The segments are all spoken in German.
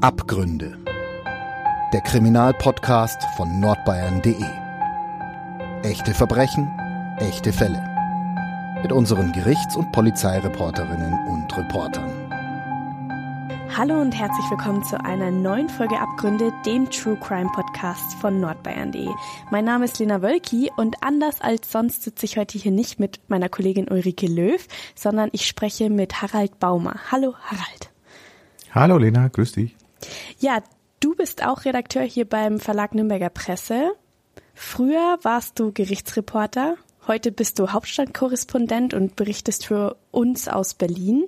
Abgründe. Der Kriminalpodcast von nordbayern.de. Echte Verbrechen, echte Fälle. Mit unseren Gerichts- und Polizeireporterinnen und Reportern. Hallo und herzlich willkommen zu einer neuen Folge Abgründe, dem True Crime Podcast von nordbayern.de. Mein Name ist Lena Wölki und anders als sonst sitze ich heute hier nicht mit meiner Kollegin Ulrike Löw, sondern ich spreche mit Harald Baumer. Hallo Harald. Hallo Lena, grüß dich. Ja, du bist auch Redakteur hier beim Verlag Nürnberger Presse. Früher warst du Gerichtsreporter, heute bist du Hauptstadtkorrespondent und berichtest für uns aus Berlin.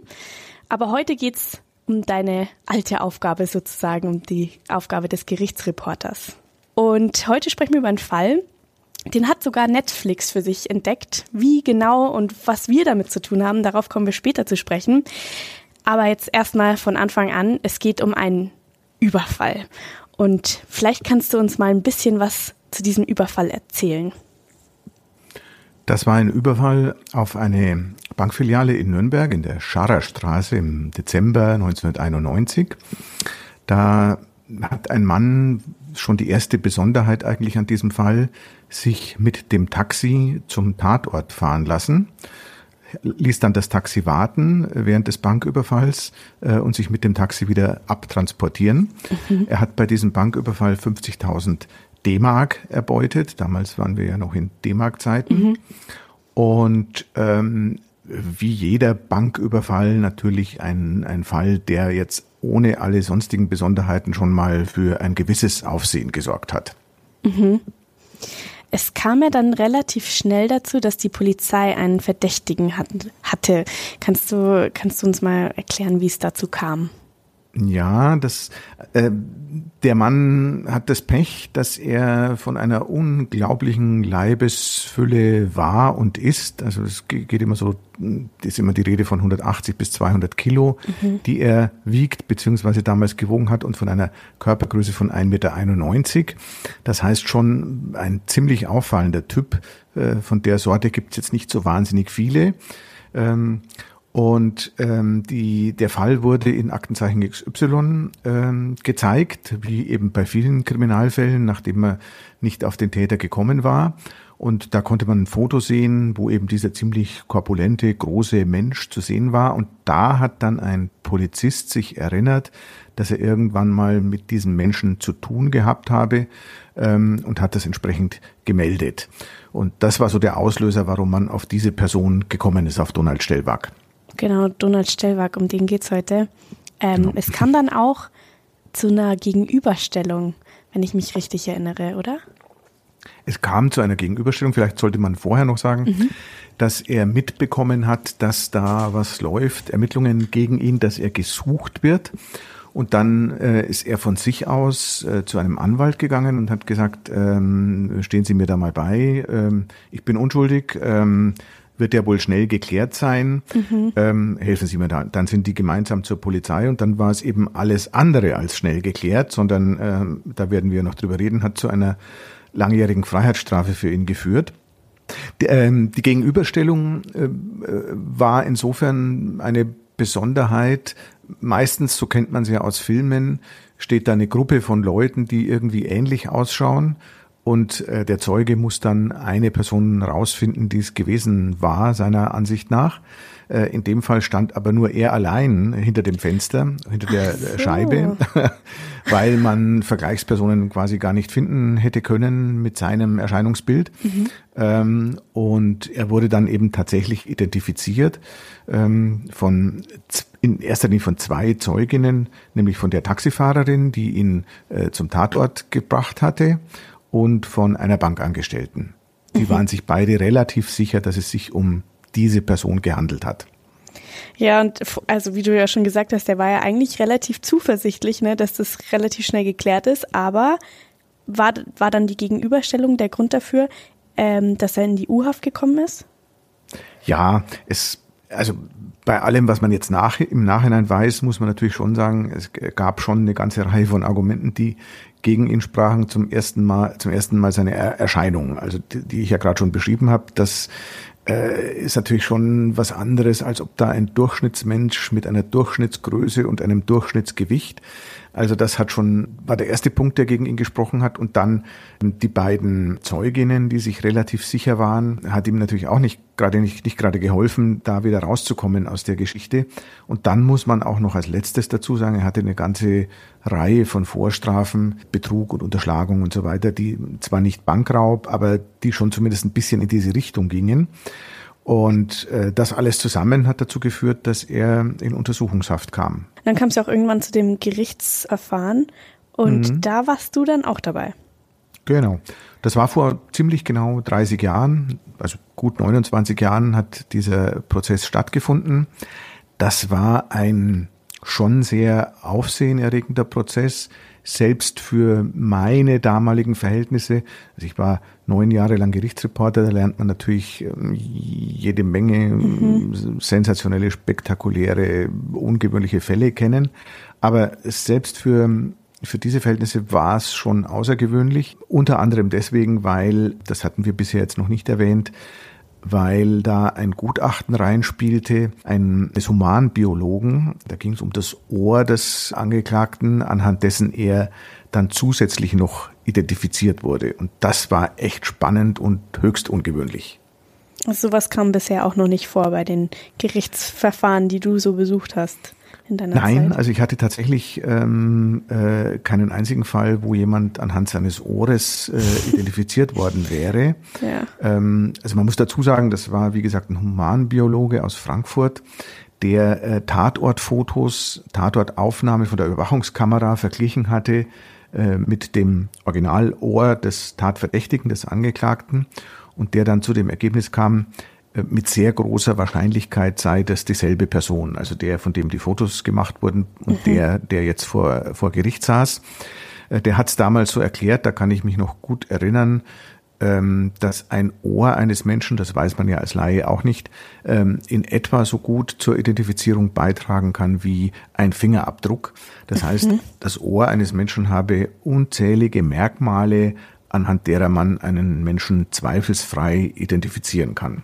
Aber heute geht's um deine alte Aufgabe sozusagen, um die Aufgabe des Gerichtsreporters. Und heute sprechen wir über einen Fall, den hat sogar Netflix für sich entdeckt. Wie genau und was wir damit zu tun haben, darauf kommen wir später zu sprechen. Aber jetzt erstmal von Anfang an, es geht um einen Überfall. Und vielleicht kannst du uns mal ein bisschen was zu diesem Überfall erzählen. Das war ein Überfall auf eine Bankfiliale in Nürnberg in der Scharerstraße im Dezember 1991. Da hat ein Mann schon die erste Besonderheit eigentlich an diesem Fall, sich mit dem Taxi zum Tatort fahren lassen ließ dann das Taxi warten während des Banküberfalls äh, und sich mit dem Taxi wieder abtransportieren. Mhm. Er hat bei diesem Banküberfall 50.000 D-Mark erbeutet. Damals waren wir ja noch in D-Mark-Zeiten. Mhm. Und ähm, wie jeder Banküberfall natürlich ein, ein Fall, der jetzt ohne alle sonstigen Besonderheiten schon mal für ein gewisses Aufsehen gesorgt hat. Mhm. Es kam ja dann relativ schnell dazu, dass die Polizei einen Verdächtigen hat, hatte. Kannst du, kannst du uns mal erklären, wie es dazu kam? Ja, das, äh, der Mann hat das Pech, dass er von einer unglaublichen Leibesfülle war und ist. Also es geht immer so, ist immer die Rede von 180 bis 200 Kilo, mhm. die er wiegt beziehungsweise damals gewogen hat und von einer Körpergröße von 1,91 Meter. Das heißt schon ein ziemlich auffallender Typ. Äh, von der Sorte gibt es jetzt nicht so wahnsinnig viele. Ähm, und ähm, die, der Fall wurde in Aktenzeichen XY ähm, gezeigt, wie eben bei vielen Kriminalfällen, nachdem man nicht auf den Täter gekommen war. Und da konnte man ein Foto sehen, wo eben dieser ziemlich korpulente, große Mensch zu sehen war. Und da hat dann ein Polizist sich erinnert, dass er irgendwann mal mit diesem Menschen zu tun gehabt habe ähm, und hat das entsprechend gemeldet. Und das war so der Auslöser, warum man auf diese Person gekommen ist, auf Donald Stellwag. Genau, Donald Stellwag, um den geht's heute. Ähm, genau. Es kam dann auch zu einer Gegenüberstellung, wenn ich mich richtig erinnere, oder? Es kam zu einer Gegenüberstellung, vielleicht sollte man vorher noch sagen, mhm. dass er mitbekommen hat, dass da was läuft, Ermittlungen gegen ihn, dass er gesucht wird. Und dann äh, ist er von sich aus äh, zu einem Anwalt gegangen und hat gesagt, ähm, stehen Sie mir da mal bei, ähm, ich bin unschuldig, ähm, wird ja wohl schnell geklärt sein. Mhm. Ähm, helfen Sie mir da. Dann sind die gemeinsam zur Polizei und dann war es eben alles andere als schnell geklärt, sondern ähm, da werden wir noch drüber reden, hat zu einer langjährigen Freiheitsstrafe für ihn geführt. Die, ähm, die Gegenüberstellung äh, war insofern eine Besonderheit. Meistens, so kennt man sie ja aus Filmen, steht da eine Gruppe von Leuten, die irgendwie ähnlich ausschauen und äh, der Zeuge muss dann eine Person rausfinden, die es gewesen war, seiner Ansicht nach. Äh, in dem Fall stand aber nur er allein hinter dem Fenster, hinter der so. Scheibe, weil man Vergleichspersonen quasi gar nicht finden hätte können mit seinem Erscheinungsbild. Mhm. Ähm, und er wurde dann eben tatsächlich identifiziert ähm, von in erster Linie von zwei Zeuginnen, nämlich von der Taxifahrerin, die ihn äh, zum Tatort gebracht hatte und von einer Bankangestellten. Die mhm. waren sich beide relativ sicher, dass es sich um diese Person gehandelt hat. Ja, und also wie du ja schon gesagt hast, der war ja eigentlich relativ zuversichtlich, ne, dass das relativ schnell geklärt ist, aber war, war dann die Gegenüberstellung der Grund dafür, ähm, dass er in die U-Haft gekommen ist? Ja, es, also bei allem, was man jetzt nach, im Nachhinein weiß, muss man natürlich schon sagen, es gab schon eine ganze Reihe von Argumenten, die gegen ihn sprachen zum ersten Mal, zum ersten Mal seine Erscheinung, also die, die ich ja gerade schon beschrieben habe, dass äh, ist natürlich schon was anderes, als ob da ein Durchschnittsmensch mit einer Durchschnittsgröße und einem Durchschnittsgewicht also das hat schon, war der erste Punkt, der gegen ihn gesprochen hat. Und dann die beiden Zeuginnen, die sich relativ sicher waren, hat ihm natürlich auch nicht gerade nicht, nicht gerade geholfen, da wieder rauszukommen aus der Geschichte. Und dann muss man auch noch als letztes dazu sagen, er hatte eine ganze Reihe von Vorstrafen, Betrug und Unterschlagung und so weiter, die zwar nicht Bankraub, aber die schon zumindest ein bisschen in diese Richtung gingen. Und äh, das alles zusammen hat dazu geführt, dass er in Untersuchungshaft kam. Dann kam es ja auch irgendwann zu dem Gerichtsverfahren und mhm. da warst du dann auch dabei. Genau. Das war vor ziemlich genau 30 Jahren, also gut 29 Jahren hat dieser Prozess stattgefunden. Das war ein schon sehr aufsehenerregender Prozess selbst für meine damaligen Verhältnisse, also ich war neun Jahre lang Gerichtsreporter, da lernt man natürlich ähm, jede Menge mhm. sensationelle, spektakuläre, ungewöhnliche Fälle kennen. Aber selbst für für diese Verhältnisse war es schon außergewöhnlich, unter anderem deswegen, weil, das hatten wir bisher jetzt noch nicht erwähnt, weil da ein Gutachten reinspielte, eines Humanbiologen. Da ging es um das Ohr des Angeklagten, anhand dessen er dann zusätzlich noch identifiziert wurde. Und das war echt spannend und höchst ungewöhnlich. Also sowas kam bisher auch noch nicht vor bei den Gerichtsverfahren, die du so besucht hast in deiner Nein, Zeit? also ich hatte tatsächlich ähm, äh, keinen einzigen Fall, wo jemand anhand seines Ohres äh, identifiziert worden wäre. Ja. Ähm, also man muss dazu sagen, das war wie gesagt ein Humanbiologe aus Frankfurt, der äh, Tatortfotos, Tatortaufnahme von der Überwachungskamera verglichen hatte äh, mit dem Originalohr des Tatverdächtigen, des Angeklagten und der dann zu dem Ergebnis kam, mit sehr großer Wahrscheinlichkeit sei das dieselbe Person, also der, von dem die Fotos gemacht wurden und mhm. der, der jetzt vor, vor Gericht saß. Äh, der hat es damals so erklärt, da kann ich mich noch gut erinnern, ähm, dass ein Ohr eines Menschen, das weiß man ja als Laie auch nicht, ähm, in etwa so gut zur Identifizierung beitragen kann wie ein Fingerabdruck. Das heißt, mhm. das Ohr eines Menschen habe unzählige Merkmale, anhand derer man einen Menschen zweifelsfrei identifizieren kann.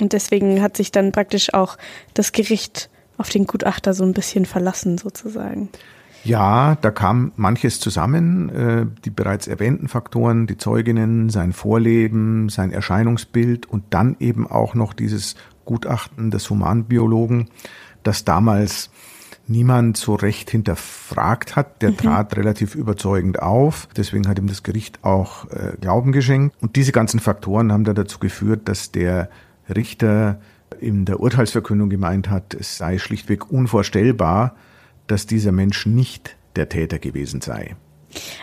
Und deswegen hat sich dann praktisch auch das Gericht auf den Gutachter so ein bisschen verlassen, sozusagen. Ja, da kam manches zusammen, äh, die bereits erwähnten Faktoren, die Zeuginnen, sein Vorleben, sein Erscheinungsbild und dann eben auch noch dieses Gutachten des Humanbiologen, das damals niemand so recht hinterfragt hat. Der mhm. trat relativ überzeugend auf. Deswegen hat ihm das Gericht auch äh, Glauben geschenkt. Und diese ganzen Faktoren haben dann dazu geführt, dass der Richter in der Urteilsverkündung gemeint hat, es sei schlichtweg unvorstellbar, dass dieser Mensch nicht der Täter gewesen sei.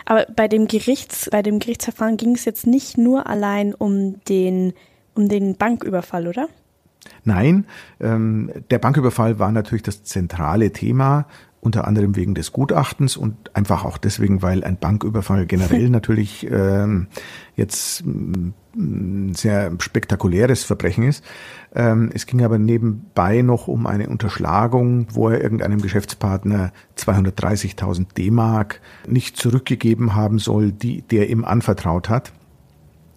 Aber bei dem Gerichts, bei dem Gerichtsverfahren ging es jetzt nicht nur allein um den, um den Banküberfall, oder? Nein, ähm, der Banküberfall war natürlich das zentrale Thema, unter anderem wegen des Gutachtens und einfach auch deswegen, weil ein Banküberfall generell natürlich ähm, jetzt sehr spektakuläres Verbrechen ist. Ähm, es ging aber nebenbei noch um eine Unterschlagung, wo er irgendeinem Geschäftspartner 230.000 D-Mark nicht zurückgegeben haben soll, die der ihm anvertraut hat.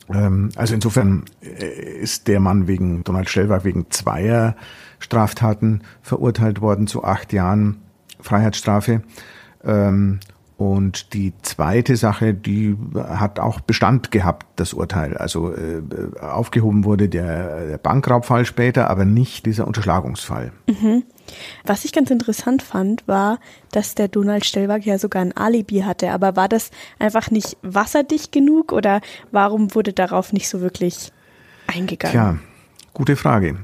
Ähm, also insofern äh, ist der Mann wegen Donald Stellwag wegen zweier Straftaten verurteilt worden zu acht Jahren Freiheitsstrafe. Und die zweite Sache, die hat auch Bestand gehabt, das Urteil. Also äh, aufgehoben wurde der, der Bankraubfall später, aber nicht dieser Unterschlagungsfall. Mhm. Was ich ganz interessant fand, war, dass der Donald Stellwag ja sogar ein Alibi hatte. Aber war das einfach nicht wasserdicht genug oder warum wurde darauf nicht so wirklich eingegangen? Tja, gute Frage.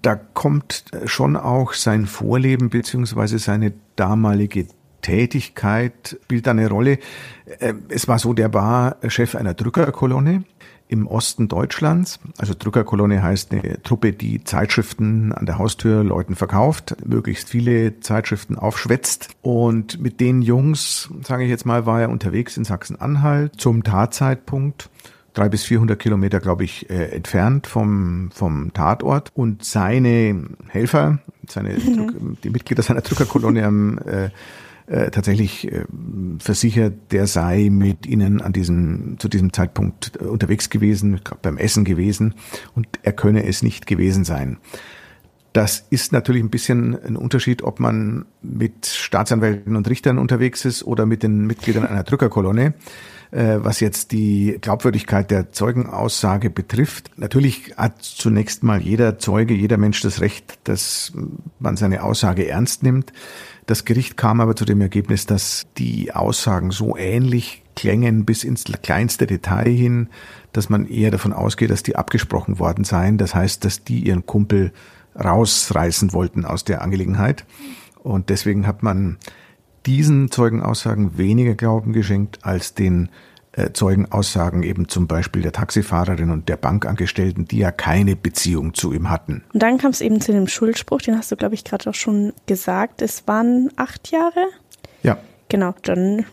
Da kommt schon auch sein Vorleben beziehungsweise seine damalige Tätigkeit spielt eine Rolle. Äh, es war so, der war Chef einer Drückerkolonne im Osten Deutschlands. Also Drückerkolonne heißt eine Truppe, die Zeitschriften an der Haustür Leuten verkauft, möglichst viele Zeitschriften aufschwätzt. Und mit den Jungs, sage ich jetzt mal, war er unterwegs in Sachsen-Anhalt zum Tatzeitpunkt drei bis vierhundert Kilometer, glaube ich, äh, entfernt vom, vom Tatort. Und seine Helfer, seine, mhm. die Mitglieder seiner Drückerkolonne haben äh, äh, tatsächlich äh, versichert, der sei mit ihnen an diesem, zu diesem Zeitpunkt äh, unterwegs gewesen, beim Essen gewesen und er könne es nicht gewesen sein. Das ist natürlich ein bisschen ein Unterschied, ob man mit Staatsanwälten und Richtern unterwegs ist oder mit den Mitgliedern einer Drückerkolonne. Äh, was jetzt die Glaubwürdigkeit der Zeugenaussage betrifft. Natürlich hat zunächst mal jeder Zeuge, jeder Mensch das Recht, dass man seine Aussage ernst nimmt. Das Gericht kam aber zu dem Ergebnis, dass die Aussagen so ähnlich klängen bis ins kleinste Detail hin, dass man eher davon ausgeht, dass die abgesprochen worden seien. Das heißt, dass die ihren Kumpel rausreißen wollten aus der Angelegenheit. Und deswegen hat man diesen Zeugenaussagen weniger Glauben geschenkt als den äh, Zeugenaussagen eben zum Beispiel der Taxifahrerin und der Bankangestellten, die ja keine Beziehung zu ihm hatten. Und dann kam es eben zu dem Schuldspruch, den hast du, glaube ich, gerade auch schon gesagt. Es waren acht Jahre. Ja. Genau, dann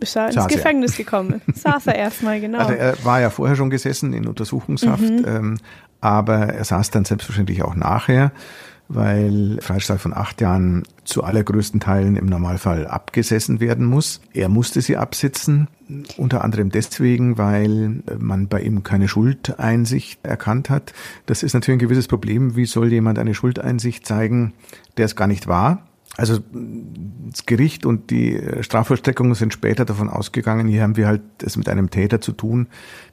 ist er ins Gefängnis er. gekommen. Saß er erstmal, genau. Also er war ja vorher schon gesessen in Untersuchungshaft, mhm. ähm, aber er saß dann selbstverständlich auch nachher weil Freistaat von acht Jahren zu allergrößten Teilen im Normalfall abgesessen werden muss. Er musste sie absitzen, unter anderem deswegen, weil man bei ihm keine Schuldeinsicht erkannt hat. Das ist natürlich ein gewisses Problem. Wie soll jemand eine Schuldeinsicht zeigen, der es gar nicht war? Also das Gericht und die Strafvollstreckung sind später davon ausgegangen, hier haben wir halt es mit einem Täter zu tun,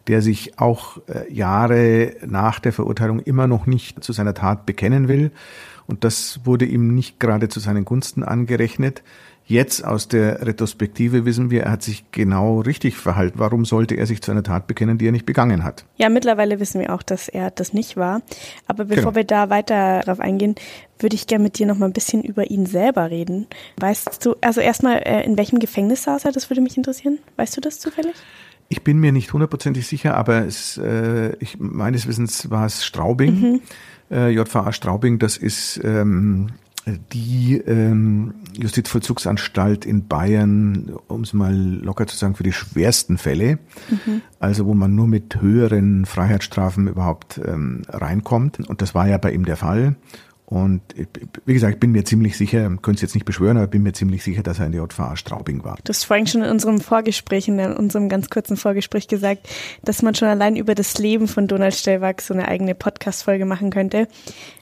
der sich auch äh, Jahre nach der Verurteilung immer noch nicht zu seiner Tat bekennen will. Und das wurde ihm nicht gerade zu seinen Gunsten angerechnet. Jetzt aus der Retrospektive wissen wir, er hat sich genau richtig verhalten. Warum sollte er sich zu einer Tat bekennen, die er nicht begangen hat? Ja, mittlerweile wissen wir auch, dass er das nicht war. Aber bevor genau. wir da weiter darauf eingehen, würde ich gerne mit dir noch mal ein bisschen über ihn selber reden. Weißt du, also erstmal, äh, in welchem Gefängnis saß er? Das würde mich interessieren. Weißt du das zufällig? Ich bin mir nicht hundertprozentig sicher, aber es, äh, ich, meines Wissens war es Straubing, mhm. äh, JVA Straubing. Das ist ähm, die ähm, Justizvollzugsanstalt in Bayern, um es mal locker zu sagen, für die schwersten Fälle, mhm. also wo man nur mit höheren Freiheitsstrafen überhaupt ähm, reinkommt. Und das war ja bei ihm der Fall. Und wie gesagt, ich bin mir ziemlich sicher, könnte es jetzt nicht beschwören, aber bin mir ziemlich sicher, dass er in der JVA Straubing war. Du hast vorhin schon in unserem Vorgespräch, in unserem ganz kurzen Vorgespräch gesagt, dass man schon allein über das Leben von Donald Stellwag so eine eigene Podcast-Folge machen könnte.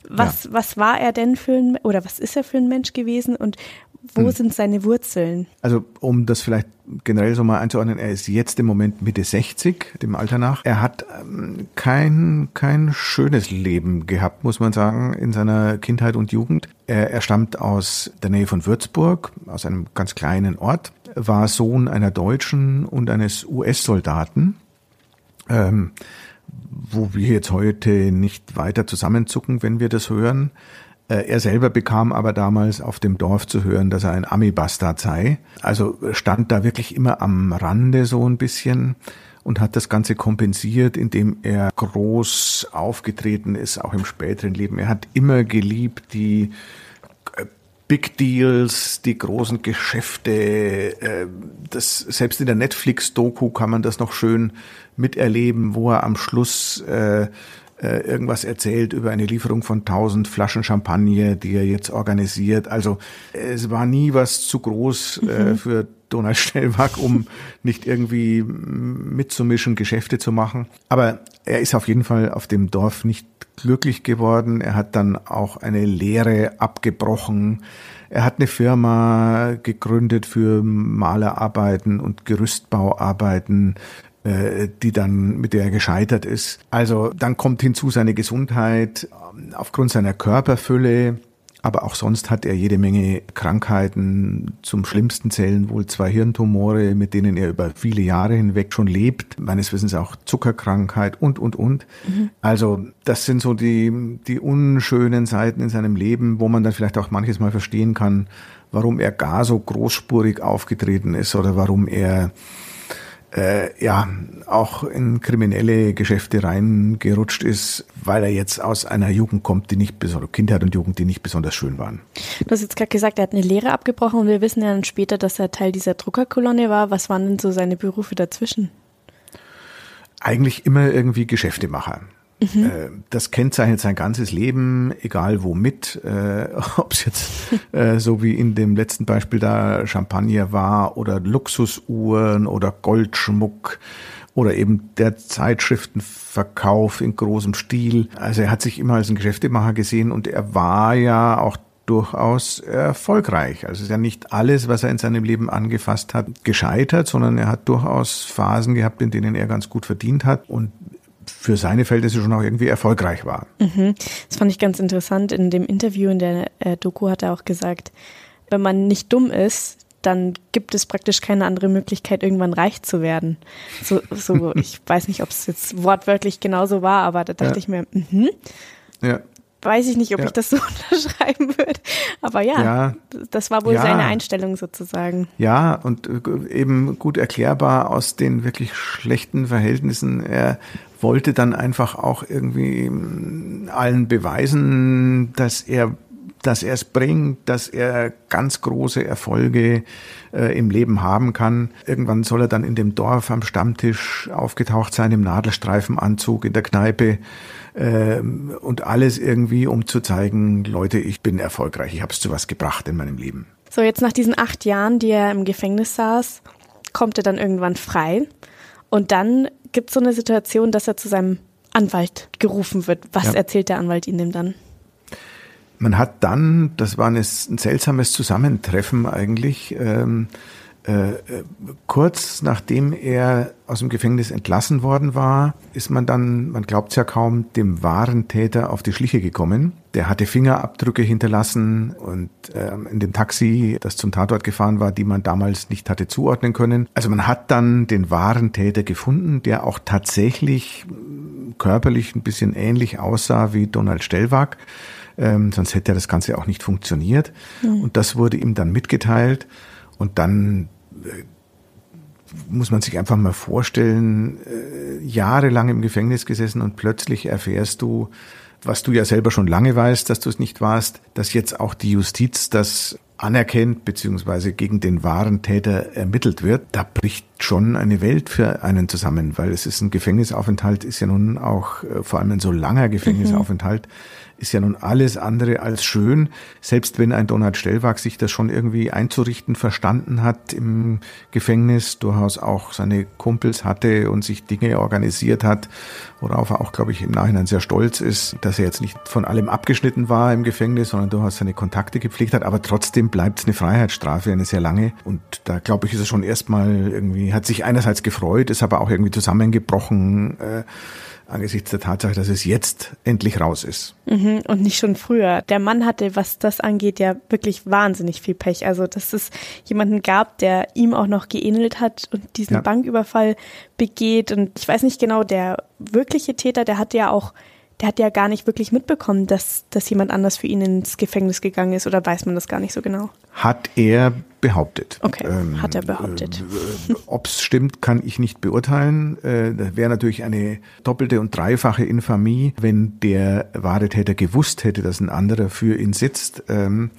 Was, ja. was war er denn für ein, oder was ist er für ein Mensch gewesen und wo hm. sind seine Wurzeln? Also, um das vielleicht generell so mal einzuordnen, er ist jetzt im Moment Mitte 60, dem Alter nach. Er hat ähm, kein, kein schönes Leben gehabt, muss man sagen, in seiner Kindheit und Jugend. Er, er stammt aus der Nähe von Würzburg, aus einem ganz kleinen Ort, war Sohn einer Deutschen und eines US-Soldaten. Ähm, wo wir jetzt heute nicht weiter zusammenzucken, wenn wir das hören. Äh, er selber bekam aber damals auf dem Dorf zu hören, dass er ein Ami-Bastard sei. Also stand da wirklich immer am Rande so ein bisschen und hat das Ganze kompensiert, indem er groß aufgetreten ist, auch im späteren Leben. Er hat immer geliebt die äh, Big Deals, die großen Geschäfte, äh, das selbst in der Netflix-Doku kann man das noch schön miterleben, wo er am Schluss äh, äh, irgendwas erzählt über eine Lieferung von 1000 Flaschen Champagner, die er jetzt organisiert. Also es war nie was zu groß äh, mhm. für Donald Stellwag, um nicht irgendwie mitzumischen, Geschäfte zu machen. Aber er ist auf jeden Fall auf dem Dorf nicht glücklich geworden. Er hat dann auch eine Lehre abgebrochen. Er hat eine Firma gegründet für Malerarbeiten und Gerüstbauarbeiten äh, die dann, mit der er gescheitert ist. Also dann kommt hinzu seine Gesundheit ähm, aufgrund seiner Körperfülle. Aber auch sonst hat er jede Menge Krankheiten. Zum schlimmsten zählen wohl zwei Hirntumore, mit denen er über viele Jahre hinweg schon lebt. Meines Wissens auch Zuckerkrankheit und, und, und. Mhm. Also das sind so die, die unschönen Seiten in seinem Leben, wo man dann vielleicht auch manches Mal verstehen kann, warum er gar so großspurig aufgetreten ist oder warum er äh, ja auch in kriminelle Geschäfte reingerutscht ist, weil er jetzt aus einer Jugend kommt, die nicht besonders Kindheit und Jugend, die nicht besonders schön waren. Du hast jetzt gerade gesagt, er hat eine Lehre abgebrochen und wir wissen ja dann später, dass er Teil dieser Druckerkolonne war. Was waren denn so seine Berufe dazwischen? Eigentlich immer irgendwie Geschäftemacher. Mhm. Äh, das kennzeichnet sein ganzes Leben, egal womit, äh, ob es jetzt äh, so wie in dem letzten Beispiel da Champagner war oder Luxusuhren oder Goldschmuck oder eben der Zeitschriftenverkauf in großem Stil. Also er hat sich immer als ein Geschäftemacher gesehen und er war ja auch durchaus erfolgreich. Also es ist ja nicht alles, was er in seinem Leben angefasst hat, gescheitert, sondern er hat durchaus Phasen gehabt, in denen er ganz gut verdient hat und für seine Verhältnisse schon auch irgendwie erfolgreich war. Mhm. Das fand ich ganz interessant. In dem Interview in der äh, Doku hat er auch gesagt, wenn man nicht dumm ist, dann gibt es praktisch keine andere Möglichkeit, irgendwann reich zu werden. So, so ich weiß nicht, ob es jetzt wortwörtlich genauso war, aber da dachte ja. ich mir, mhm. Ja. Weiß ich nicht, ob ja. ich das so unterschreiben würde. Aber ja, das war wohl seine Einstellung sozusagen. Ja, und äh, eben gut erklärbar aus den wirklich schlechten Verhältnissen. Er wollte dann einfach auch irgendwie mm, allen beweisen, dass er dass er es bringt, dass er ganz große Erfolge äh, im Leben haben kann. Irgendwann soll er dann in dem Dorf am Stammtisch aufgetaucht sein, im Nadelstreifenanzug in der Kneipe äh, und alles irgendwie, um zu zeigen, Leute, ich bin erfolgreich, ich habe es zu was gebracht in meinem Leben. So, jetzt nach diesen acht Jahren, die er im Gefängnis saß, kommt er dann irgendwann frei. Und dann gibt es so eine Situation, dass er zu seinem Anwalt gerufen wird. Was ja. erzählt der Anwalt Ihnen dann? Man hat dann, das war ein, ein seltsames Zusammentreffen eigentlich, ähm, äh, äh, kurz nachdem er aus dem Gefängnis entlassen worden war, ist man dann, man glaubt es ja kaum, dem wahren Täter auf die Schliche gekommen. Der hatte Fingerabdrücke hinterlassen und äh, in dem Taxi, das zum Tatort gefahren war, die man damals nicht hatte zuordnen können. Also man hat dann den wahren Täter gefunden, der auch tatsächlich körperlich ein bisschen ähnlich aussah wie Donald Stellwag ähm, sonst hätte das Ganze auch nicht funktioniert. Mhm. Und das wurde ihm dann mitgeteilt. Und dann äh, muss man sich einfach mal vorstellen, äh, jahrelang im Gefängnis gesessen und plötzlich erfährst du, was du ja selber schon lange weißt, dass du es nicht warst, dass jetzt auch die Justiz das anerkennt beziehungsweise gegen den wahren Täter ermittelt wird, da bricht schon eine Welt für einen zusammen, weil es ist ein Gefängnisaufenthalt, ist ja nun auch äh, vor allem ein so langer Gefängnisaufenthalt. Mhm ist ja nun alles andere als schön. Selbst wenn ein Donald Stellwag sich das schon irgendwie einzurichten verstanden hat im Gefängnis, durchaus auch seine Kumpels hatte und sich Dinge organisiert hat, worauf er auch, glaube ich, im Nachhinein sehr stolz ist, dass er jetzt nicht von allem abgeschnitten war im Gefängnis, sondern durchaus seine Kontakte gepflegt hat. Aber trotzdem bleibt es eine Freiheitsstrafe, eine sehr lange. Und da, glaube ich, ist er schon erstmal irgendwie, hat sich einerseits gefreut, ist aber auch irgendwie zusammengebrochen. Äh, angesichts der Tatsache, dass es jetzt endlich raus ist. Mhm, und nicht schon früher. Der Mann hatte, was das angeht, ja wirklich wahnsinnig viel Pech. Also, dass es jemanden gab, der ihm auch noch geähnelt hat und diesen ja. Banküberfall begeht. Und ich weiß nicht genau, der wirkliche Täter, der hat ja auch der hat ja gar nicht wirklich mitbekommen, dass, dass jemand anders für ihn ins Gefängnis gegangen ist oder weiß man das gar nicht so genau? Hat er behauptet. Okay, ähm, hat er behauptet. Äh, Ob es stimmt, kann ich nicht beurteilen. Äh, das wäre natürlich eine doppelte und dreifache Infamie, wenn der wahre Täter gewusst hätte, dass ein anderer für ihn sitzt. Ähm,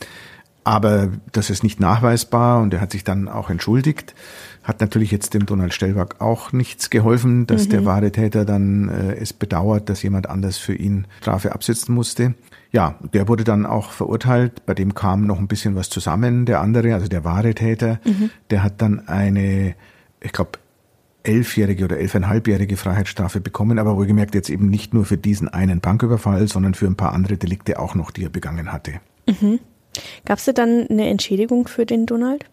aber das ist nicht nachweisbar und er hat sich dann auch entschuldigt. Hat natürlich jetzt dem Donald Stellwag auch nichts geholfen, dass mhm. der wahre Täter dann äh, es bedauert, dass jemand anders für ihn Strafe absitzen musste. Ja, der wurde dann auch verurteilt. Bei dem kam noch ein bisschen was zusammen. Der andere, also der wahre Täter, mhm. der hat dann eine, ich glaube, elfjährige oder elfeinhalbjährige Freiheitsstrafe bekommen, aber wohlgemerkt jetzt eben nicht nur für diesen einen Banküberfall, sondern für ein paar andere Delikte auch noch, die er begangen hatte. Mhm. Gab es dann eine Entschädigung für den Donald?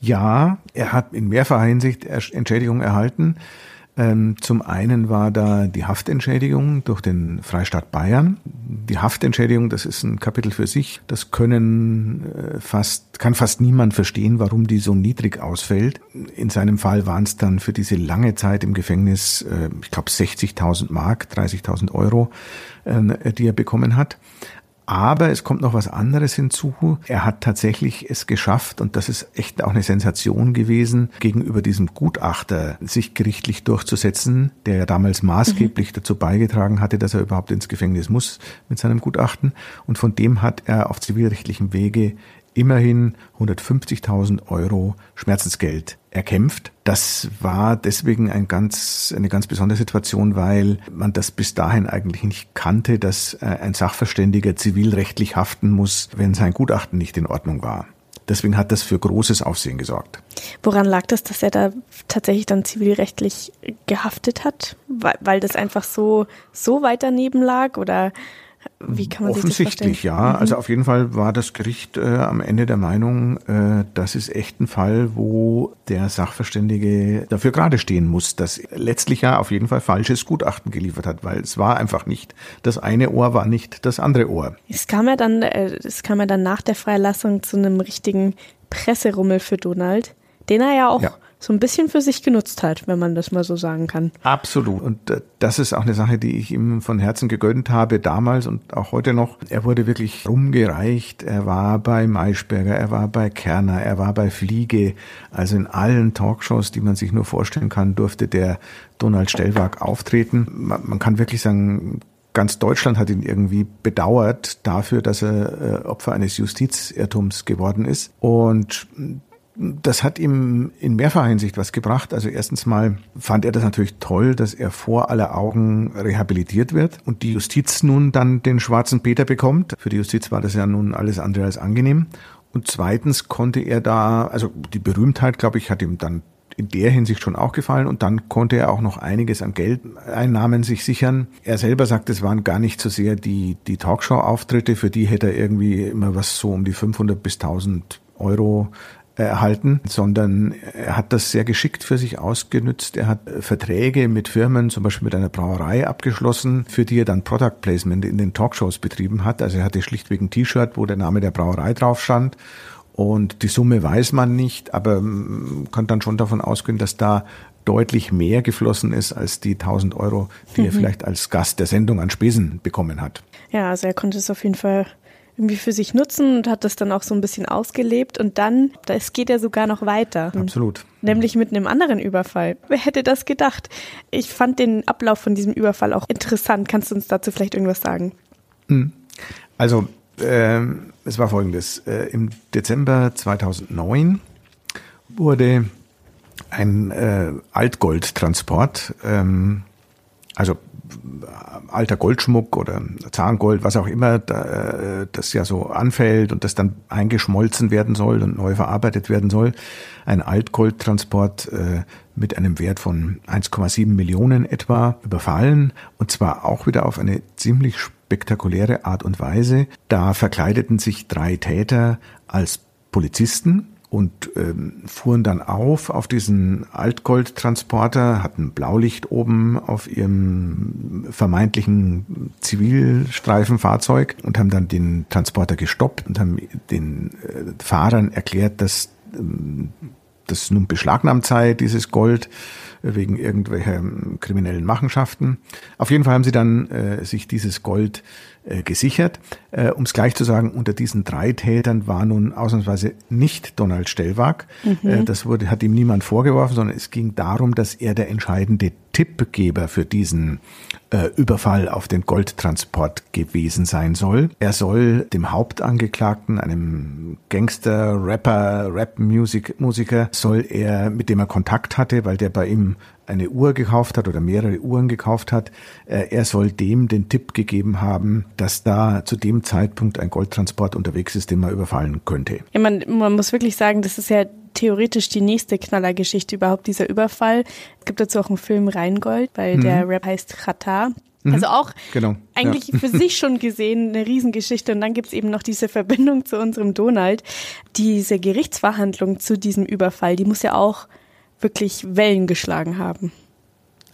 Ja, er hat in mehrfacher Hinsicht Entschädigung erhalten. Ähm, zum einen war da die Haftentschädigung durch den Freistaat Bayern. Die Haftentschädigung, das ist ein Kapitel für sich. Das können äh, fast, kann fast niemand verstehen, warum die so niedrig ausfällt. In seinem Fall waren es dann für diese lange Zeit im Gefängnis, äh, ich glaube 60.000 Mark, 30.000 Euro, äh, die er bekommen hat. Aber es kommt noch was anderes hinzu. Er hat tatsächlich es geschafft, und das ist echt auch eine Sensation gewesen, gegenüber diesem Gutachter sich gerichtlich durchzusetzen, der ja damals maßgeblich mhm. dazu beigetragen hatte, dass er überhaupt ins Gefängnis muss mit seinem Gutachten. Und von dem hat er auf zivilrechtlichem Wege immerhin 150.000 Euro Schmerzensgeld erkämpft. Das war deswegen ein ganz, eine ganz besondere Situation, weil man das bis dahin eigentlich nicht kannte, dass äh, ein Sachverständiger zivilrechtlich haften muss, wenn sein Gutachten nicht in Ordnung war. Deswegen hat das für großes Aufsehen gesorgt. Woran lag das, dass er da tatsächlich dann zivilrechtlich gehaftet hat? Weil, weil das einfach so, so weit daneben lag oder wie kann man Offensichtlich, sich das ja. Mhm. Also auf jeden Fall war das Gericht äh, am Ende der Meinung, äh, das ist echt ein Fall, wo der Sachverständige dafür gerade stehen muss, dass letztlich ja auf jeden Fall falsches Gutachten geliefert hat, weil es war einfach nicht, das eine Ohr war nicht das andere Ohr. Es kam ja dann, äh, es kam ja dann nach der Freilassung zu einem richtigen Presserummel für Donald, den er ja auch ja so ein bisschen für sich genutzt hat, wenn man das mal so sagen kann. Absolut. Und äh, das ist auch eine Sache, die ich ihm von Herzen gegönnt habe, damals und auch heute noch. Er wurde wirklich rumgereicht. Er war bei Maischberger, er war bei Kerner, er war bei Fliege. Also in allen Talkshows, die man sich nur vorstellen kann, durfte der Donald Stellwag auftreten. Man, man kann wirklich sagen, ganz Deutschland hat ihn irgendwie bedauert dafür, dass er äh, Opfer eines Justizirrtums geworden ist. Und das hat ihm in mehrfacher Hinsicht was gebracht. Also erstens mal fand er das natürlich toll, dass er vor aller Augen rehabilitiert wird und die Justiz nun dann den schwarzen Peter bekommt. Für die Justiz war das ja nun alles andere als angenehm. Und zweitens konnte er da, also die Berühmtheit, glaube ich, hat ihm dann in der Hinsicht schon auch gefallen und dann konnte er auch noch einiges an Geldeinnahmen sich sichern. Er selber sagt, es waren gar nicht so sehr die, die Talkshow-Auftritte, für die hätte er irgendwie immer was so um die 500 bis 1000 Euro erhalten, sondern er hat das sehr geschickt für sich ausgenützt. Er hat Verträge mit Firmen, zum Beispiel mit einer Brauerei abgeschlossen, für die er dann Product Placement in den Talkshows betrieben hat. Also er hatte schlichtweg ein T-Shirt, wo der Name der Brauerei drauf stand. Und die Summe weiß man nicht, aber man kann dann schon davon ausgehen, dass da deutlich mehr geflossen ist als die 1000 Euro, die mhm. er vielleicht als Gast der Sendung an Spesen bekommen hat. Ja, also er konnte es auf jeden Fall irgendwie für sich nutzen und hat das dann auch so ein bisschen ausgelebt. Und dann, es geht ja sogar noch weiter. Absolut. Nämlich mit einem anderen Überfall. Wer hätte das gedacht? Ich fand den Ablauf von diesem Überfall auch interessant. Kannst du uns dazu vielleicht irgendwas sagen? Hm. Also, äh, es war folgendes. Äh, Im Dezember 2009 wurde ein äh, Altgoldtransport, ähm, also alter Goldschmuck oder Zahngold, was auch immer, da, das ja so anfällt und das dann eingeschmolzen werden soll und neu verarbeitet werden soll. Ein Altgoldtransport äh, mit einem Wert von 1,7 Millionen etwa überfallen und zwar auch wieder auf eine ziemlich spektakuläre Art und Weise. Da verkleideten sich drei Täter als Polizisten und ähm, fuhren dann auf auf diesen Altgoldtransporter, hatten Blaulicht oben auf ihrem vermeintlichen Zivilstreifenfahrzeug und haben dann den Transporter gestoppt und haben den äh, Fahrern erklärt, dass ähm, das nun beschlagnahmt sei, dieses Gold, äh, wegen irgendwelcher ähm, kriminellen Machenschaften. Auf jeden Fall haben sie dann äh, sich dieses Gold gesichert. Äh, um es gleich zu sagen, unter diesen drei Tätern war nun ausnahmsweise nicht Donald Stellwag. Mhm. Äh, das wurde, hat ihm niemand vorgeworfen, sondern es ging darum, dass er der entscheidende Tippgeber für diesen äh, Überfall auf den Goldtransport gewesen sein soll. Er soll dem Hauptangeklagten, einem Gangster, Rapper, Rap-Musiker, soll er, mit dem er Kontakt hatte, weil der bei ihm eine Uhr gekauft hat oder mehrere Uhren gekauft hat, äh, er soll dem den Tipp gegeben haben, dass da zu dem Zeitpunkt ein Goldtransport unterwegs ist, den man überfallen könnte. Ja, man, man muss wirklich sagen, das ist ja theoretisch die nächste Knallergeschichte überhaupt, dieser Überfall. Es gibt dazu auch einen Film Rheingold, weil mhm. der Rap heißt Chata. Mhm. Also auch genau. eigentlich ja. für sich schon gesehen eine Riesengeschichte. Und dann gibt's eben noch diese Verbindung zu unserem Donald. Diese Gerichtsverhandlung zu diesem Überfall, die muss ja auch wirklich Wellen geschlagen haben.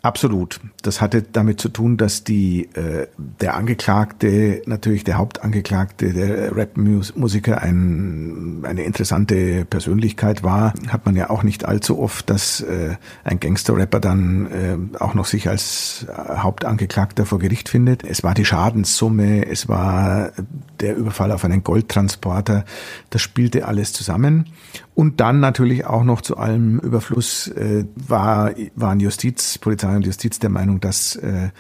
Absolut. Das hatte damit zu tun, dass die äh, der Angeklagte, natürlich der Hauptangeklagte, der Rap-Musiker, ein, eine interessante Persönlichkeit war. Hat man ja auch nicht allzu oft, dass äh, ein Gangster-Rapper dann äh, auch noch sich als Hauptangeklagter vor Gericht findet. Es war die Schadenssumme, es war der Überfall auf einen Goldtransporter. Das spielte alles zusammen. Und dann natürlich auch noch zu allem Überfluss äh, war, waren Justiz, Polizei und Justiz der Meinung, dass äh,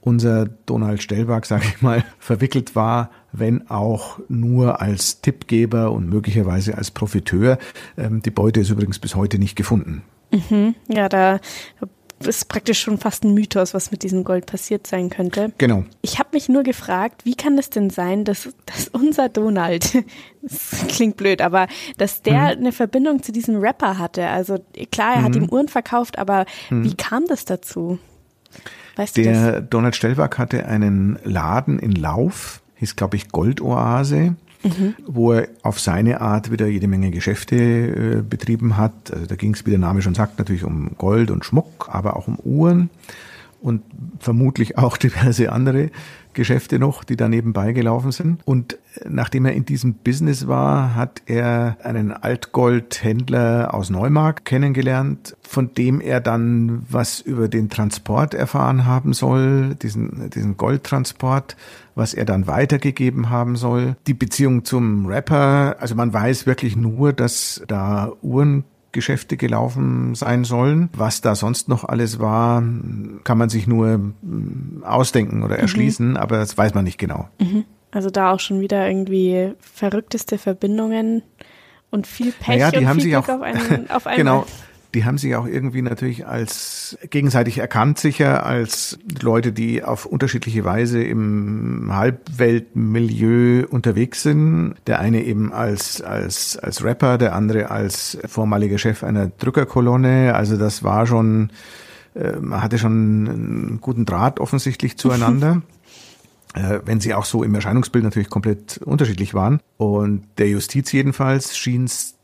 unser Donald Stellberg, sage ich mal, verwickelt war, wenn auch nur als Tippgeber und möglicherweise als Profiteur. Ähm, die Beute ist übrigens bis heute nicht gefunden. Mhm. Ja, da ist praktisch schon fast ein Mythos, was mit diesem Gold passiert sein könnte. Genau. Ich habe mich nur gefragt, wie kann es denn sein, dass, dass unser Donald, das klingt blöd, aber dass der mhm. eine Verbindung zu diesem Rapper hatte. Also klar, er mhm. hat ihm Uhren verkauft, aber mhm. wie kam das dazu? Weißt der Donald Stellwag hatte einen Laden in Lauf, hieß glaube ich Goldoase mhm. wo er auf seine Art wieder jede Menge Geschäfte äh, betrieben hat. Also da ging es, wie der Name schon sagt, natürlich um Gold und Schmuck, aber auch um Uhren und vermutlich auch diverse andere Geschäfte noch, die da nebenbei gelaufen sind. Und nachdem er in diesem Business war, hat er einen Altgoldhändler aus Neumarkt kennengelernt, von dem er dann was über den Transport erfahren haben soll, diesen, diesen Goldtransport, was er dann weitergegeben haben soll. Die Beziehung zum Rapper, also man weiß wirklich nur, dass da Uhren Geschäfte gelaufen sein sollen. Was da sonst noch alles war, kann man sich nur mm, ausdenken oder mhm. erschließen, mhm. aber das weiß man nicht genau. Mhm. Also da auch schon wieder irgendwie verrückteste Verbindungen und viel Pech naja, die und haben viel sich Glück auch, auf, einen, auf einmal. Genau, die haben sich auch irgendwie natürlich als gegenseitig erkannt sicher, als Leute, die auf unterschiedliche Weise im Halbweltmilieu unterwegs sind. Der eine eben als, als, als Rapper, der andere als vormaliger Chef einer Drückerkolonne. Also das war schon, äh, man hatte schon einen guten Draht offensichtlich zueinander. Äh, wenn sie auch so im Erscheinungsbild natürlich komplett unterschiedlich waren. Und der Justiz jedenfalls schien es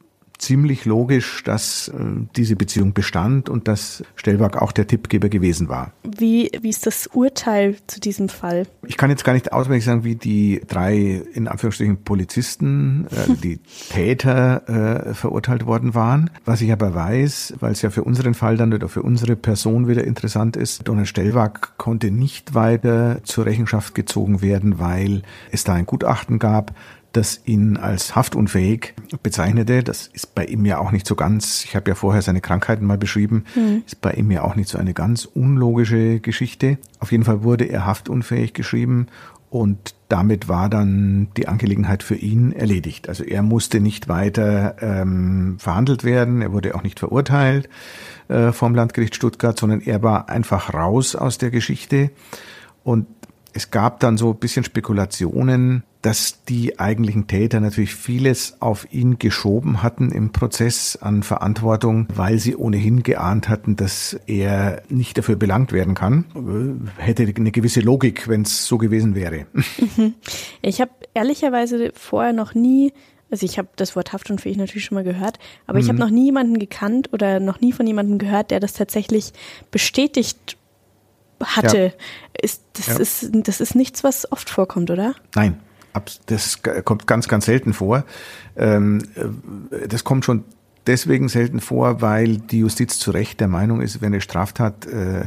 ziemlich logisch, dass äh, diese Beziehung bestand und dass Stellwag auch der Tippgeber gewesen war. Wie, wie ist das Urteil zu diesem Fall? Ich kann jetzt gar nicht auswendig sagen, wie die drei, in Anführungsstrichen, Polizisten, äh, die Täter äh, verurteilt worden waren. Was ich aber weiß, weil es ja für unseren Fall dann oder für unsere Person wieder interessant ist, Donald Stellwag konnte nicht weiter zur Rechenschaft gezogen werden, weil es da ein Gutachten gab, das ihn als haftunfähig bezeichnete. Das ist bei ihm ja auch nicht so ganz, ich habe ja vorher seine Krankheiten mal beschrieben, mhm. ist bei ihm ja auch nicht so eine ganz unlogische Geschichte. Auf jeden Fall wurde er haftunfähig geschrieben und damit war dann die Angelegenheit für ihn erledigt. Also er musste nicht weiter ähm, verhandelt werden, er wurde auch nicht verurteilt äh, vom Landgericht Stuttgart, sondern er war einfach raus aus der Geschichte. Und es gab dann so ein bisschen Spekulationen, dass die eigentlichen Täter natürlich vieles auf ihn geschoben hatten im Prozess an Verantwortung, weil sie ohnehin geahnt hatten, dass er nicht dafür belangt werden kann. Hätte eine gewisse Logik, wenn es so gewesen wäre. Ich habe ehrlicherweise vorher noch nie also ich habe das Wort haftunfähig natürlich schon mal gehört, aber mhm. ich habe noch nie jemanden gekannt oder noch nie von jemandem gehört, der das tatsächlich bestätigt hatte. Ja. Ist, das, ja. ist, das ist nichts, was oft vorkommt, oder? Nein, das kommt ganz, ganz selten vor. Ähm, äh, das kommt schon deswegen selten vor, weil die Justiz zu Recht der Meinung ist, wenn eine Straftat äh,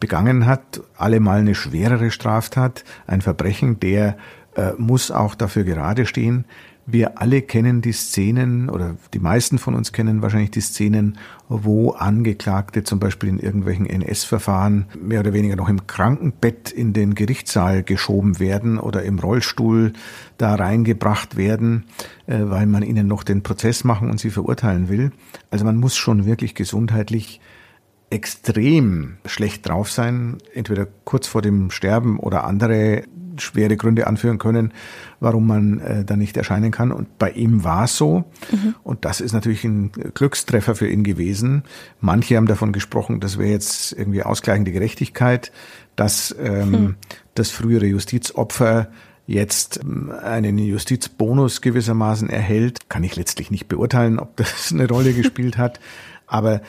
begangen hat, allemal eine schwerere Straftat, ein Verbrechen, der äh, muss auch dafür gerade stehen. Wir alle kennen die Szenen oder die meisten von uns kennen wahrscheinlich die Szenen, wo Angeklagte zum Beispiel in irgendwelchen NS-Verfahren mehr oder weniger noch im Krankenbett in den Gerichtssaal geschoben werden oder im Rollstuhl da reingebracht werden, äh, weil man ihnen noch den Prozess machen und sie verurteilen will. Also man muss schon wirklich gesundheitlich extrem schlecht drauf sein, entweder kurz vor dem Sterben oder andere schwere Gründe anführen können, warum man äh, da nicht erscheinen kann. Und bei ihm war es so. Mhm. Und das ist natürlich ein Glückstreffer für ihn gewesen. Manche haben davon gesprochen, das wäre jetzt irgendwie ausgleichende Gerechtigkeit, dass ähm, mhm. das frühere Justizopfer jetzt ähm, einen Justizbonus gewissermaßen erhält. Kann ich letztlich nicht beurteilen, ob das eine Rolle gespielt hat. Aber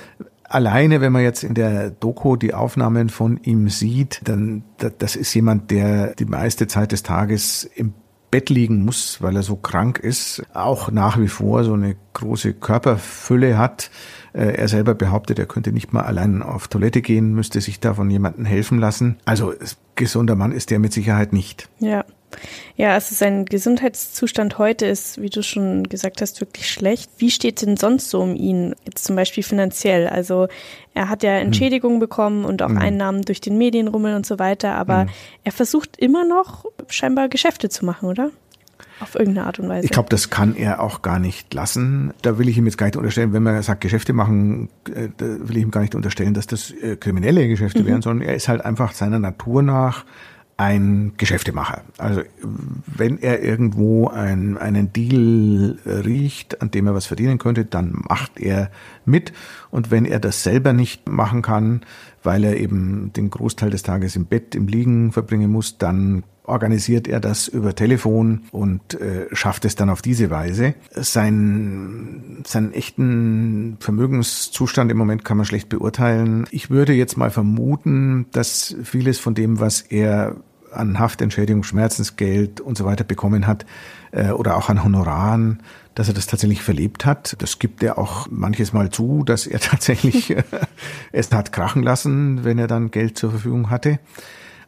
alleine, wenn man jetzt in der Doku die Aufnahmen von ihm sieht, dann das ist jemand, der die meiste Zeit des Tages im Bett liegen muss, weil er so krank ist, auch nach wie vor so eine große Körperfülle hat. Äh, er selber behauptet, er könnte nicht mal allein auf Toilette gehen, müsste sich da von jemandem helfen lassen. Also gesunder Mann ist der mit Sicherheit nicht. Ja. Ja, also sein Gesundheitszustand heute ist, wie du schon gesagt hast, wirklich schlecht. Wie steht denn sonst so um ihn, jetzt zum Beispiel finanziell? Also er hat ja. Entschädigungen hm. bekommen und auch hm. Einnahmen durch den Medienrummel und so weiter, aber hm. er versucht immer noch scheinbar Geschäfte zu machen, oder? Auf irgendeine Art und Weise. Ich glaube, das kann er auch gar nicht lassen. Da will ich ihm jetzt gar nicht unterstellen, wenn man sagt, Geschäfte machen, äh, da will ich ihm gar nicht unterstellen, dass das äh, kriminelle Geschäfte mhm. wären, sondern er ist halt einfach seiner Natur nach ein Geschäftemacher. Also wenn er irgendwo ein, einen Deal riecht, an dem er was verdienen könnte, dann macht er mit. Und wenn er das selber nicht machen kann, weil er eben den Großteil des Tages im Bett, im Liegen verbringen muss, dann organisiert er das über Telefon und äh, schafft es dann auf diese Weise. Sein, seinen echten Vermögenszustand im Moment kann man schlecht beurteilen. Ich würde jetzt mal vermuten, dass vieles von dem, was er an Haftentschädigung, Schmerzensgeld und so weiter bekommen hat äh, oder auch an Honoraren, dass er das tatsächlich verlebt hat. Das gibt er auch manches Mal zu, dass er tatsächlich äh, es hat krachen lassen, wenn er dann Geld zur Verfügung hatte.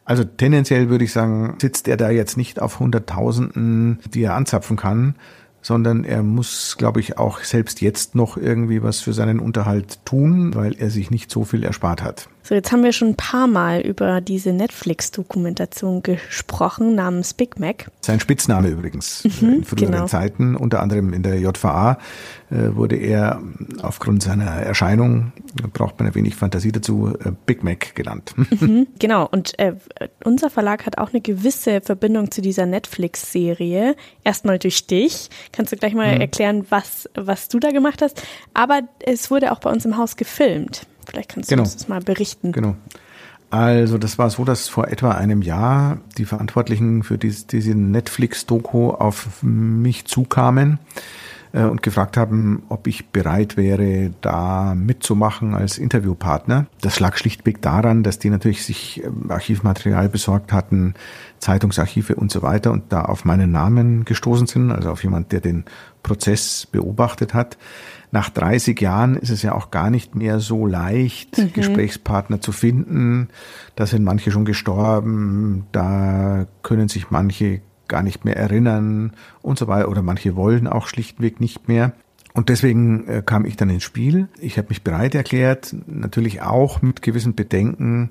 Also tendenziell würde ich sagen, sitzt er da jetzt nicht auf Hunderttausenden, die er anzapfen kann, sondern er muss, glaube ich, auch selbst jetzt noch irgendwie was für seinen Unterhalt tun, weil er sich nicht so viel erspart hat. So, jetzt haben wir schon ein paar Mal über diese Netflix-Dokumentation gesprochen namens Big Mac. Sein Spitzname übrigens. Mhm, in früheren genau. Zeiten, unter anderem in der JVA, äh, wurde er aufgrund seiner Erscheinung, braucht man ein wenig Fantasie dazu, äh, Big Mac genannt. Mhm, genau, und äh, unser Verlag hat auch eine gewisse Verbindung zu dieser Netflix-Serie. Erstmal durch dich. Kannst du gleich mal mhm. erklären, was, was du da gemacht hast. Aber es wurde auch bei uns im Haus gefilmt. Vielleicht kannst du genau. uns das mal berichten. Genau. Also das war so, dass vor etwa einem Jahr die Verantwortlichen für diese, diese Netflix-Doku auf mich zukamen äh, und gefragt haben, ob ich bereit wäre, da mitzumachen als Interviewpartner. Das lag schlichtweg daran, dass die natürlich sich ähm, Archivmaterial besorgt hatten, Zeitungsarchive und so weiter und da auf meinen Namen gestoßen sind, also auf jemand, der den Prozess beobachtet hat nach 30 Jahren ist es ja auch gar nicht mehr so leicht, mhm. Gesprächspartner zu finden. Da sind manche schon gestorben, da können sich manche gar nicht mehr erinnern und so weiter oder manche wollen auch schlichtweg nicht mehr. Und deswegen äh, kam ich dann ins Spiel. Ich habe mich bereit erklärt, natürlich auch mit gewissen Bedenken,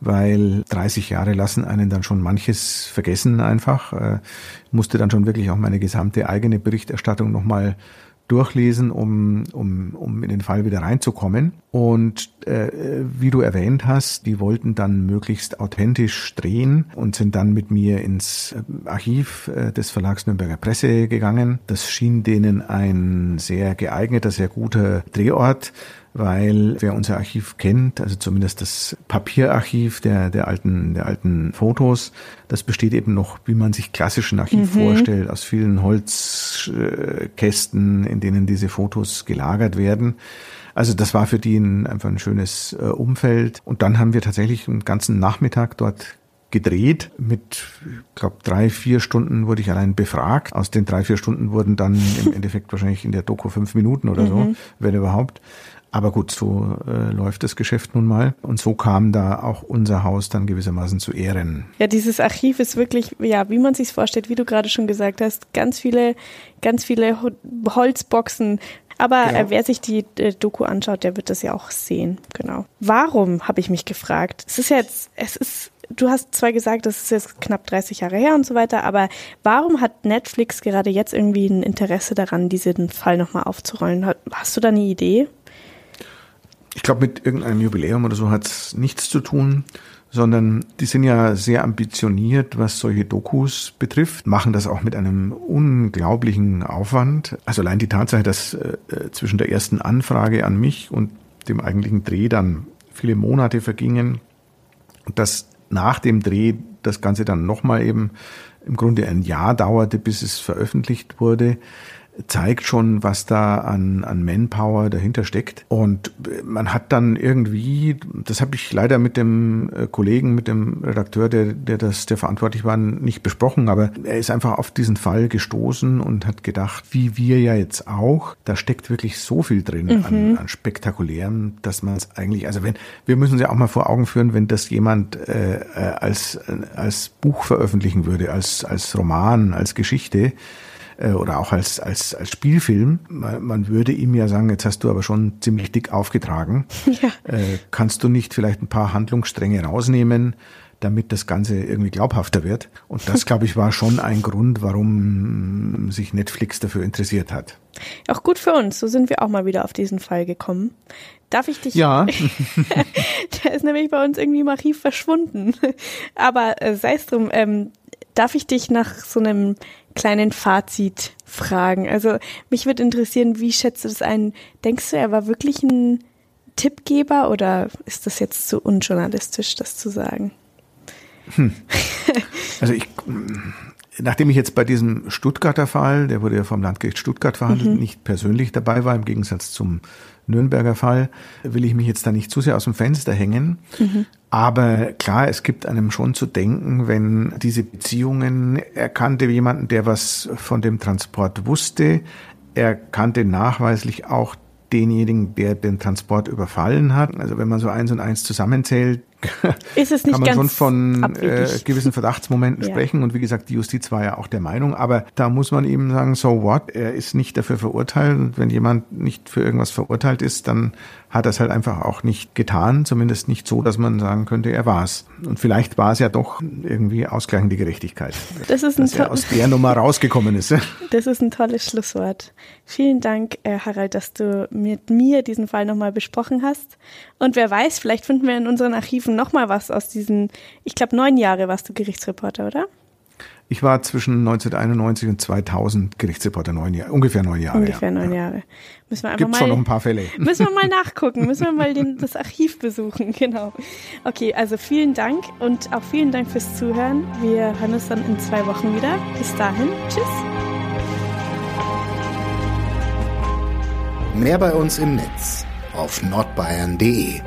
weil 30 Jahre lassen einen dann schon manches vergessen einfach. Äh, musste dann schon wirklich auch meine gesamte eigene Berichterstattung nochmal durchlesen, um, um, um in den Fall wieder reinzukommen. Und äh, wie du erwähnt hast, die wollten dann möglichst authentisch drehen und sind dann mit mir ins äh, Archiv äh, des Verlags Nürnberger Presse gegangen. Das schien denen ein sehr geeigneter, sehr guter Drehort weil wer unser Archiv kennt, also zumindest das Papierarchiv der, der alten, der alten Fotos, das besteht eben noch, wie man sich klassischen Archiv mhm. vorstellt, aus vielen Holzkästen, in denen diese Fotos gelagert werden. Also das war für die ein, einfach ein schönes äh, Umfeld. Und dann haben wir tatsächlich einen ganzen Nachmittag dort gedreht. Mit, ich glaube, drei, vier Stunden wurde ich allein befragt. Aus den drei, vier Stunden wurden dann im Endeffekt wahrscheinlich in der Doku fünf Minuten oder so, mhm. wenn überhaupt. Aber gut, so äh, läuft das Geschäft nun mal. Und so kam da auch unser Haus dann gewissermaßen zu Ehren. Ja, dieses Archiv ist wirklich, ja, wie man sich vorstellt, wie du gerade schon gesagt hast, ganz viele, ganz viele Holzboxen. Aber genau. wer sich die äh, Doku anschaut, der wird das ja auch sehen. Genau. Warum, habe ich mich gefragt. Es ist jetzt, es ist du hast zwar gesagt, das ist jetzt knapp 30 Jahre her und so weiter, aber warum hat Netflix gerade jetzt irgendwie ein Interesse daran, diesen Fall nochmal aufzurollen? Hast du da eine Idee? Ich glaube, mit irgendeinem Jubiläum oder so hat es nichts zu tun, sondern die sind ja sehr ambitioniert, was solche Dokus betrifft, machen das auch mit einem unglaublichen Aufwand. Also allein die Tatsache, dass äh, zwischen der ersten Anfrage an mich und dem eigentlichen Dreh dann viele Monate vergingen und dass nach dem Dreh das Ganze dann nochmal eben im Grunde ein Jahr dauerte, bis es veröffentlicht wurde, zeigt schon, was da an, an Manpower dahinter steckt. Und man hat dann irgendwie, das habe ich leider mit dem äh, Kollegen, mit dem Redakteur, der, der das, der verantwortlich war, nicht besprochen, aber er ist einfach auf diesen Fall gestoßen und hat gedacht, wie wir ja jetzt auch, da steckt wirklich so viel drin mhm. an, an spektakulärem, dass man es eigentlich, also wenn, wir müssen uns ja auch mal vor Augen führen, wenn das jemand äh, äh als, als Buch veröffentlichen würde, als, als Roman, als Geschichte, äh, oder auch als, als, als Spielfilm. Man, man würde ihm ja sagen, jetzt hast du aber schon ziemlich dick aufgetragen. Ja. Äh, kannst du nicht vielleicht ein paar Handlungsstränge rausnehmen? damit das Ganze irgendwie glaubhafter wird. Und das, glaube ich, war schon ein Grund, warum sich Netflix dafür interessiert hat. Auch gut für uns. So sind wir auch mal wieder auf diesen Fall gekommen. Darf ich dich? Ja. Der ist nämlich bei uns irgendwie im Archiv verschwunden. Aber äh, sei es drum, ähm, darf ich dich nach so einem kleinen Fazit fragen? Also mich würde interessieren, wie schätzt du das ein? Denkst du, er war wirklich ein Tippgeber oder ist das jetzt zu unjournalistisch, das zu sagen? Hm. Also ich, nachdem ich jetzt bei diesem Stuttgarter Fall, der wurde ja vom Landgericht Stuttgart verhandelt, mhm. nicht persönlich dabei war, im Gegensatz zum Nürnberger Fall, will ich mich jetzt da nicht zu sehr aus dem Fenster hängen. Mhm. Aber klar, es gibt einem schon zu denken, wenn diese Beziehungen, er kannte jemanden, der was von dem Transport wusste, er kannte nachweislich auch denjenigen, der den Transport überfallen hat. Also wenn man so eins und eins zusammenzählt, ist es nicht kann man schon von äh, gewissen Verdachtsmomenten ja. sprechen. Und wie gesagt, die Justiz war ja auch der Meinung. Aber da muss man eben sagen, so what? Er ist nicht dafür verurteilt. Und wenn jemand nicht für irgendwas verurteilt ist, dann hat er es halt einfach auch nicht getan. Zumindest nicht so, dass man sagen könnte, er war es. Und vielleicht war es ja doch irgendwie ausgleichende Gerechtigkeit. Das ist ein dass er aus der Nummer rausgekommen ist. Das ist ein tolles Schlusswort. Vielen Dank, äh, Harald, dass du mit mir diesen Fall nochmal besprochen hast. Und wer weiß, vielleicht finden wir in unseren Archiven noch mal was aus diesen, ich glaube, neun Jahre warst du Gerichtsreporter, oder? Ich war zwischen 1991 und 2000 Gerichtsreporter, neun Jahre, ungefähr neun Jahre. Ungefähr neun Jahre. Müssen wir einfach Gibt's mal, schon noch ein paar Fälle. Müssen wir mal nachgucken, müssen wir mal den, das Archiv besuchen, genau. Okay, also vielen Dank und auch vielen Dank fürs Zuhören. Wir hören uns dann in zwei Wochen wieder. Bis dahin, tschüss. Mehr bei uns im Netz auf nordbayern.de